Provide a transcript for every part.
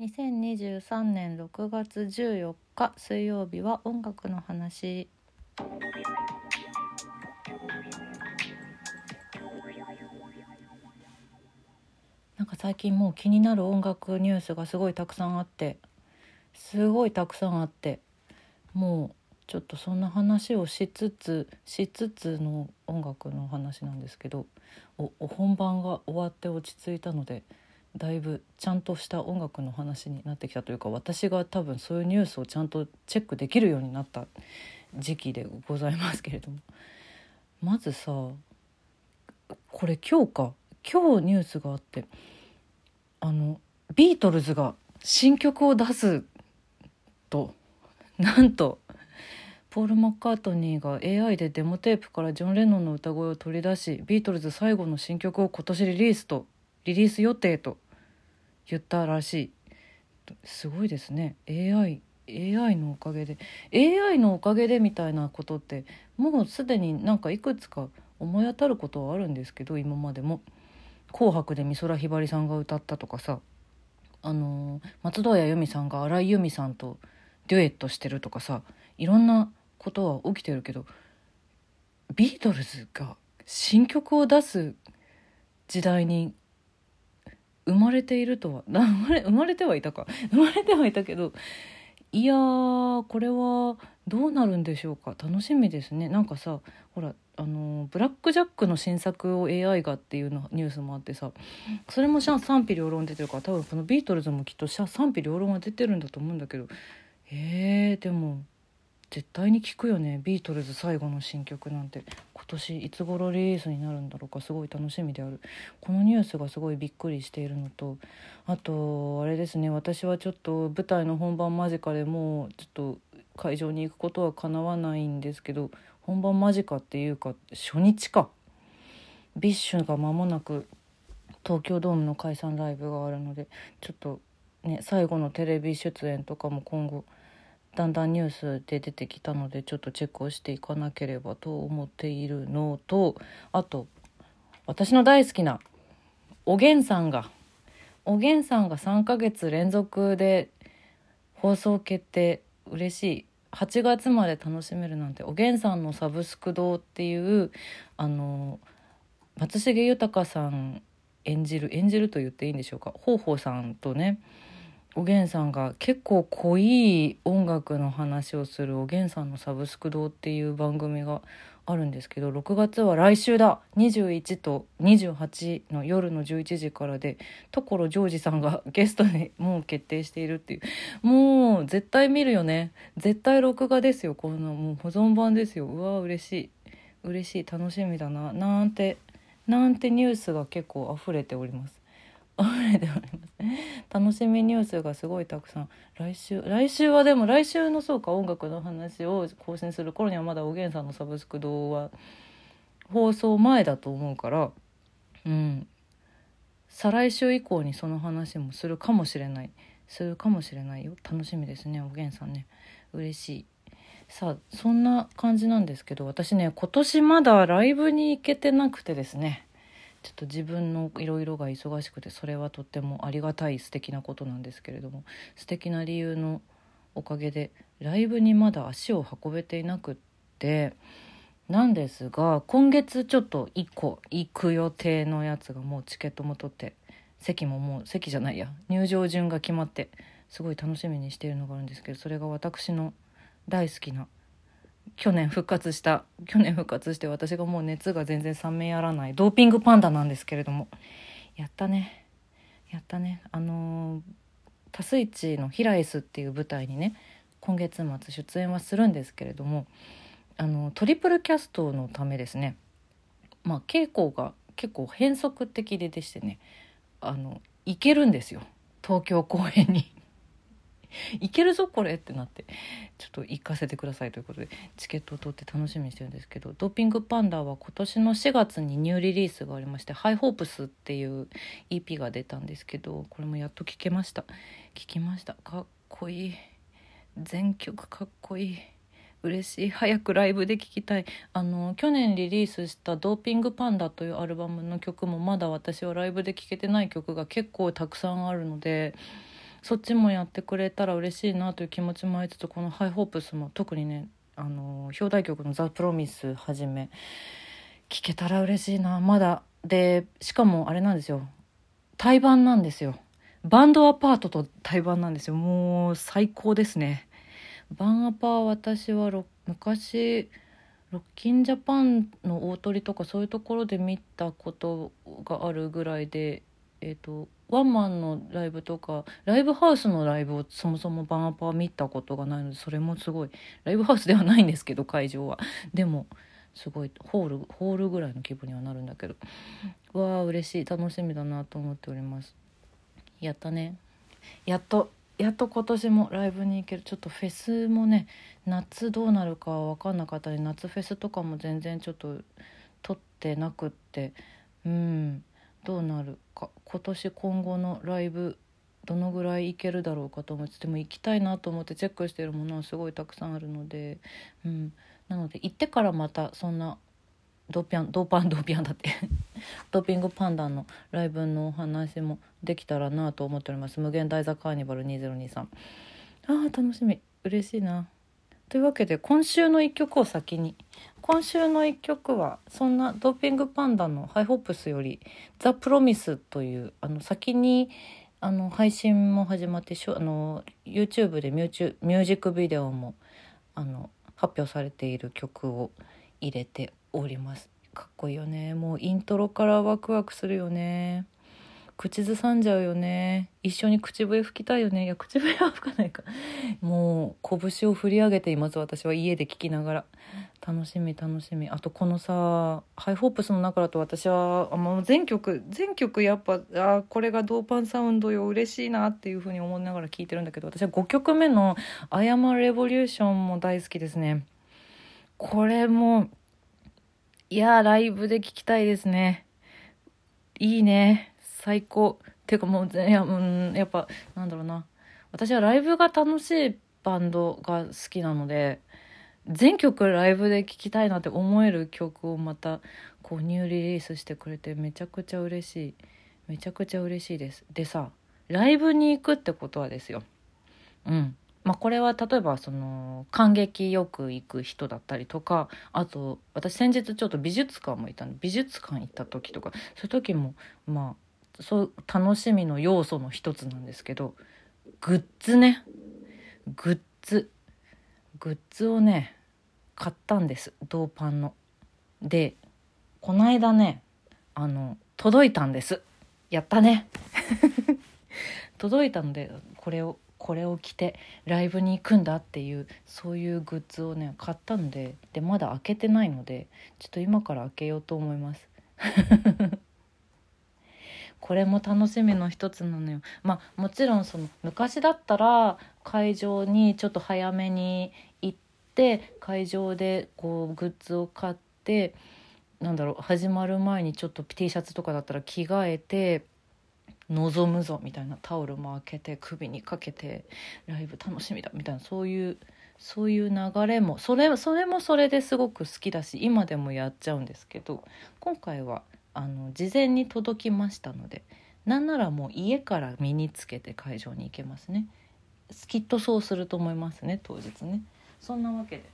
2023年6月14日水曜日は音楽の話。なんか最近もう気になる音楽ニュースがすごいたくさんあってすごいたくさんあってもうちょっとそんな話をしつつしつつの音楽の話なんですけどお本番が終わって落ち着いたのでだいぶちゃんとした音楽の話になってきたというか私が多分そういうニュースをちゃんとチェックできるようになった時期でございますけれども。まずさこれ今日か今日ニュースがあってあのビートルズが新曲を出すとなんとポール・マッカートニーが AI でデモテープからジョン・レノンの歌声を取り出しビートルズ最後の新曲を今年リリースと。リリース予定と言ったらしい。すごいですね。AI AI のおかげで。AI のおかげでみたいなことってもうすでになんかいくつか思い当たることはあるんですけど今までも「紅白」で美空ひばりさんが歌ったとかさ。あの松任谷由実さんが荒井由実さんとデュエットしてるとかさ。いろんなことは起きてるけどビートルズが新曲を出す時代に生まれているとは 生まれ生まれてはいたか。生まれてはいたけどいやーこれはどうなるんでしょうか。楽しみですね。なんかさほらあのブラック・ジャックの新作を AI がっていうのニュースもあってさそれも賛否両論出てるから多分このビートルズもきっと賛否両論は出てるんだと思うんだけど。えー、でも絶対に聞くよね。ビートルズ最後の新曲なんて。今年いつ頃リリースになるんだろうかすごい楽しみである。このニュースがすごいびっくりしているのとあとあれですね。私はちょっと舞台の本番間近でもうちょっと会場に行くことはかなわないんですけど本番間近っていうか初日か。 BiSH が間もなく東京ドームの解散ライブがあるのでちょっとね最後のテレビ出演とかも今後だんだんニュースで出てきたのでちょっとチェックをしていかなければと思っているのとあと私の大好きなおげんさんがおげんさんが3ヶ月連続で放送決定嬉しい。8月まで楽しめるなんておげんさんのサブスク堂っていうあの松重豊さん演じる演じると言っていいんでしょうか。ほうほうさんとねおげんさんが結構濃い音楽の話をするおげんさんのサブスク堂っていう番組があるんですけど6月は来週だ。21と28の夜の11時からで所ジョージさんがゲストにもう決定しているっていう。もう絶対見るよね。絶対録画ですよ。こんなもう保存版ですよ。うわ嬉しい。嬉しい。楽しみだな。なんてなんてニュースが結構溢れております。溢れております。楽しみニュースがすごいたくさん。来週来週はでも来週のそうか音楽の話を更新する頃にはまだおげんさんのサブスク堂は放送前だと思うからうん。再来週以降にその話もするかもしれない。するかもしれないよ。楽しみですねおげんさんね。嬉しい。さあそんな感じなんですけど私ね今年まだライブに行けてなくてですね。ちょっと自分のいろいろが忙しくてそれはとってもありがたい素敵なことなんですけれども素敵な理由のおかげでライブにまだ足を運べていなくってなんですが今月ちょっと1個行く予定のやつがもうチケットも取って席ももう席じゃないや入場順が決まってすごい楽しみにしているのがあるんですけどそれが私の大好きな去年復活した去年復活して私がもう熱が全然冷めやらないドーピングパンダなんですけれどもやったね。やったね。あのー、タスイチの「ヒラエス」っていう舞台にね今月末出演はするんですけれどもあのトリプルキャストのためですねまあ稽古が結構変則的ででしてねあの行けるんですよ。東京公演に。いけるぞこれってなってちょっと行かせてくださいということでチケットを取って楽しみにしてるんですけどドーピングパンダは今年の4月にニューリリースがありまして「ハイホープス」っていう EP が出たんですけどこれもやっと聴けました。聴きました。かっこいい。全曲かっこいい。嬉しい。早くライブで聴きたい。あの去年リリースした「ドーピングパンダ」というアルバムの曲もまだ私はライブで聴けてない曲が結構たくさんあるのでそっちもやってくれたら嬉しいなという気持ちもありつつこのハイホープスも特にねあの表題曲の「ザ・プロミスはじめ聴けたら嬉しいなまだ。でしかもあれなんですよ。対バンなんですよ。バンドアパートと対バンなんですよ。もう最高ですね。バンアパー私は昔ロッキンジャパンの大鳥とかそういうところで見たことがあるぐらいでえっ、ー、とワンマンのライブとかライブハウスのライブをそもそもバンアパー見たことがないのでそれもすごいライブハウスではないんですけど会場は。でもすごいホールホールぐらいの規模にはなるんだけど。わあ嬉しい。楽しみだなと思っております。やったね。やっとやっと今年もライブに行ける。ちょっとフェスもね夏どうなるか分かんなかったり夏フェスとかも全然ちょっと撮ってなくって。うん。どうなるか今年今後のライブどのぐらい行けるだろうかと思ってでも行きたいなと思ってチェックしているものはすごいたくさんあるので、うん、なので行ってからまたそんなドピャンドーパンドーピャンだって ドーピングパンダのライブのお話もできたらなと思っております。無限大座カーニバル2023あー楽しみ。嬉しいな。というわけで今週の1曲を先に。今週の1曲はそんなドーピングパンダのハイホップスより「ザ・プロミスというあの先にあの配信も始まってしょあの YouTube でミュージックビデオもあの発表されている曲を入れております。かっこいいよね。もうイントロからワクワクするよね。口ずさんじゃうよね。一緒に口笛吹きたいよね。いや口笛は吹かないか。もう拳を振り上げています私は家で聴きながら。楽しみ楽しみ。あとこのさハイホープスの中だと私はもう全曲全曲やっぱあこれがドーパンサウンドよ。嬉しいなっていうふうに思いながら聴いてるんだけど。私は5曲目の「アヤマレボリューション」も大好きですね。これもいやライブで聴きたいですね。いいね。最高。っていうかもういや,、うん、やっぱなんだろうな。私はライブが楽しいバンドが好きなので全曲ライブで聴きたいなって思える曲をまたこうニューリリースしてくれてめちゃくちゃ嬉しい。めちゃくちゃ嬉しいです。でさライブに行くってことはですよ。うん。まあ、これは例えばその感激よく行く人だったりとかあと私先日ちょっと美術館も行ったの美術館行った時とかそういう時もまあそう楽しみの要素の一つなんですけどグッズね。グッズ。グッズをね買ったんです。銅パンの。でこの間ねあの届いたんです。やったね。届いたのでこれをこれを着てライブに行くんだっていうそういうグッズをね買ったんででまだ開けてないのでちょっと今から開けようと思います。これも楽しみの一つなのよ。まあもちろんその昔だったら会場にちょっと早めに行って会場でこうグッズを買ってなんだろう始まる前にちょっと T シャツとかだったら着替えて望むぞみたいなタオルも開けて首にかけてライブ楽しみだみたいなそういうそういう流れもそれそれもそれですごく好きだし今でもやっちゃうんですけど今回はあの事前に届きましたのでなんならもう家から身につけて会場に行けますね。きっとそうすると思いますね当日ね。そんなわけで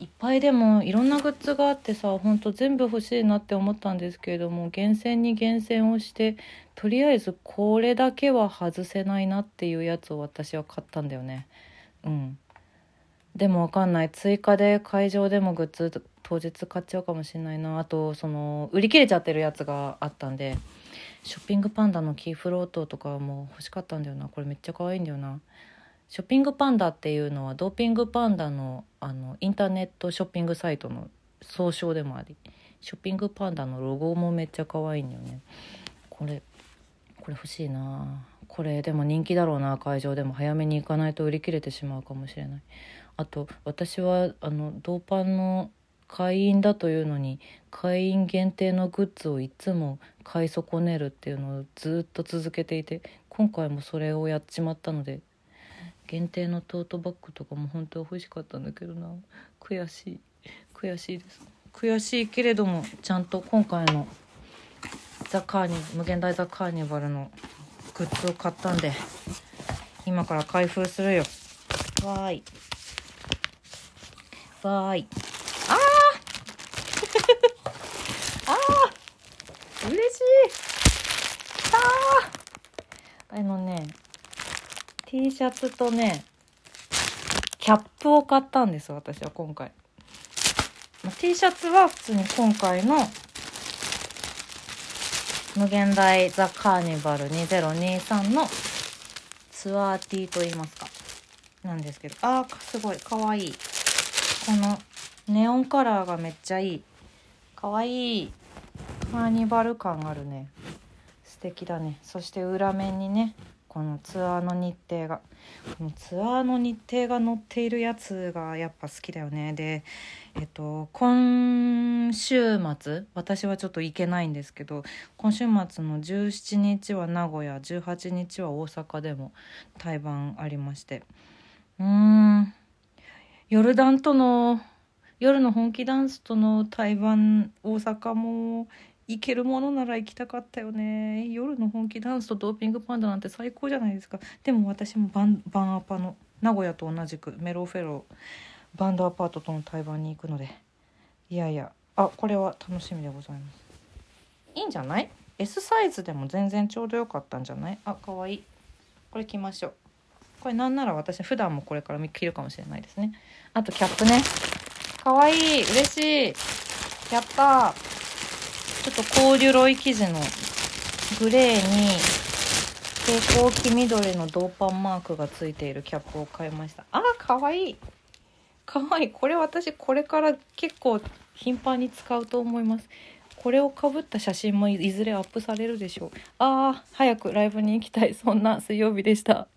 いっぱいでもいろんなグッズがあってさほんと全部欲しいなって思ったんですけれども厳選に厳選をしてとりあえずこれだけは外せないなっていうやつを私は買ったんだよね。うん。でもわかんない。追加で会場でもグッズ当日買っちゃうかもしれないな。あとその売り切れちゃってるやつがあったんでショッピングパンダのキーフロートとかも欲しかったんだよな。これめっちゃ可愛いんだよな。ショッピングパンダっていうのはドーピングパンダのあのインターネットショッピングサイトの総称でもありショッピングパンダのロゴもめっちゃ可愛いんだよね。これこれ欲しいな。これでも人気だろうな。会場でも早めに行かないと売り切れてしまうかもしれない。あと私はあのドーパンの会員だというのに会員限定のグッズをいつも買い損ねるっていうのをずっと続けていて今回もそれをやっちまったので限定のトートバッグとかも本当は欲しかったんだけどな。悔しい。悔しいです。悔しいけれどもちゃんと今回のザ・カーニ無限大ザ・カーニバルのグッズを買ったんで今から開封するよ。わーい。わーいあーあー嬉しいあーあのね T シャツとねキャップを買ったんです私は今回、まあ、T シャツは普通に今回の無限大ザ・カーニバル2023のツアー T と言いますか。なんですけどあーすごいかわいい。このネオンカラーがめっちゃいい。かわいいカーニバル感あるね。素敵だね。そして裏面にねこのツアーの日程がこのツアーの日程が載っているやつがやっぱ好きだよね。でえっと今週末私はちょっと行けないんですけど今週末の17日は名古屋18日は大阪でも対バンありまして。うーん。ヨルダンとの夜の本気ダンスとの対バン大阪も行けるものなら行きたかったよね。夜の本気ダンスとドーピングパンダなんて最高じゃないですか。でも私もバンバンアパの名古屋と同じくメロフェロバンドアパートとの対バンに行くので。いやいや。あこれは楽しみでございます。いいんじゃない？S サイズでも全然ちょうどよかったんじゃない？あかわいい。これ着ましょう。これなんなら私普段もこれから着るかもしれないですね。あとキャップね。かわいい。嬉しい。やったー。ちょっとコーデュロイ生地のグレーに蛍光黄緑の銅パンマークがついているキャップを買いました。あーかわいい。かわいい。これ私これから結構頻繁に使うと思います。これをかぶった写真もいずれアップされるでしょう。あー早くライブに行きたい。そんな水曜日でした。